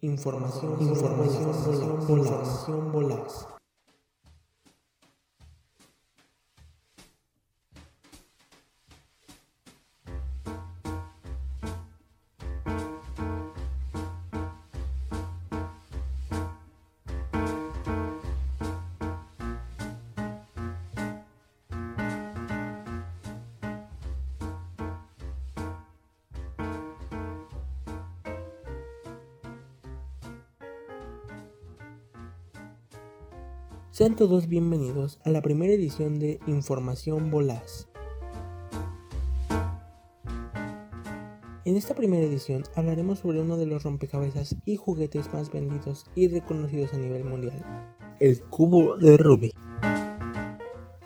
Información, información, información, información, Sean todos bienvenidos a la primera edición de Información Volaz. En esta primera edición hablaremos sobre uno de los rompecabezas y juguetes más vendidos y reconocidos a nivel mundial, el cubo de Rubik.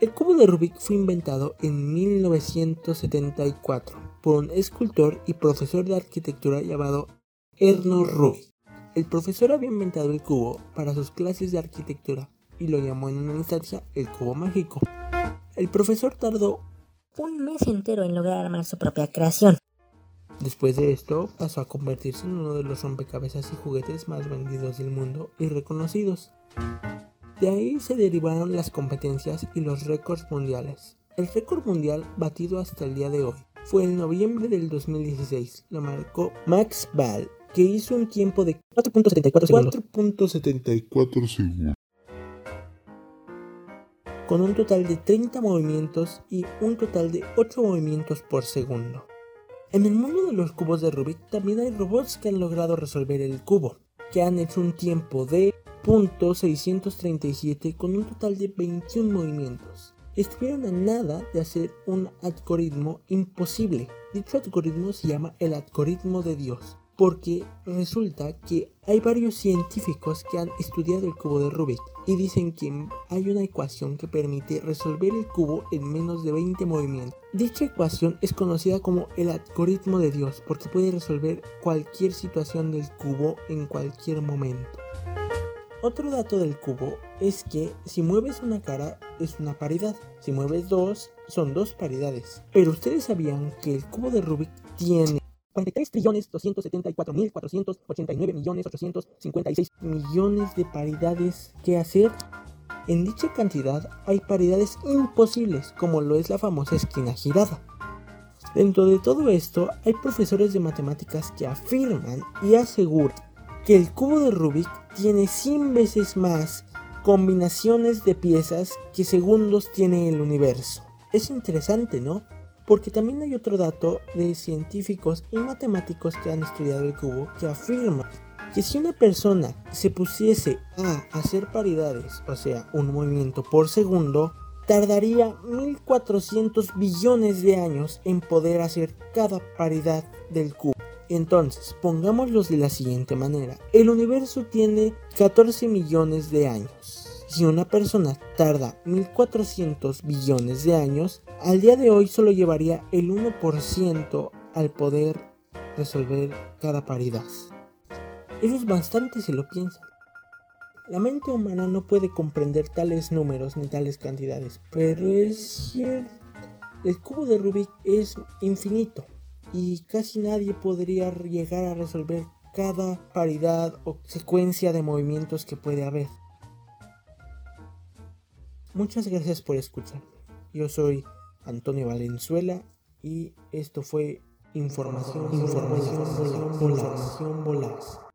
El cubo de Rubik fue inventado en 1974 por un escultor y profesor de arquitectura llamado Erno Rubik. El profesor había inventado el cubo para sus clases de arquitectura y lo llamó en una instancia el cubo mágico. El profesor tardó un mes entero en lograr armar su propia creación. Después de esto, pasó a convertirse en uno de los rompecabezas y juguetes más vendidos del mundo y reconocidos. De ahí se derivaron las competencias y los récords mundiales. El récord mundial batido hasta el día de hoy fue en noviembre del 2016. Lo marcó Max Ball, que hizo un tiempo de 4.74 segundos. 4.74 segundos con un total de 30 movimientos y un total de 8 movimientos por segundo. En el mundo de los cubos de Rubik también hay robots que han logrado resolver el cubo, que han hecho un tiempo de .637 con un total de 21 movimientos. Estuvieron a nada de hacer un algoritmo imposible. Dicho algoritmo se llama el algoritmo de Dios, porque resulta que hay varios científicos que han estudiado el cubo de Rubik y dicen que hay una ecuación que permite resolver el cubo en menos de 20 movimientos. Dicha ecuación es conocida como el algoritmo de Dios porque puede resolver cualquier situación del cubo en cualquier momento. Otro dato del cubo es que si mueves una cara es una paridad, si mueves dos son dos paridades. Pero ustedes sabían que el cubo de Rubik tiene 43 trillones 274 mil 489 millones 856 millones de paridades que hacer. En dicha cantidad hay paridades imposibles, como lo es la famosa esquina girada. Dentro de todo esto, hay profesores de matemáticas que afirman y aseguran que el cubo de Rubik tiene 100 veces más combinaciones de piezas que segundos tiene el universo. Es interesante, ¿no? Porque también hay otro dato de científicos y matemáticos que han estudiado el cubo que afirma que si una persona se pusiese a hacer paridades, o sea, un movimiento por segundo, tardaría 1400 billones de años en poder hacer cada paridad del cubo. Entonces, pongámoslos de la siguiente manera. El universo tiene 14 millones de años. Si una persona tarda 1400 billones de años, al día de hoy solo llevaría el 1% al poder resolver cada paridad. Eso es bastante si lo piensan. La mente humana no puede comprender tales números ni tales cantidades, pero es. El cubo de Rubik es infinito y casi nadie podría llegar a resolver cada paridad o secuencia de movimientos que puede haber. Muchas gracias por escucharme. Yo soy Antonio Valenzuela y esto fue Información, información, información, información,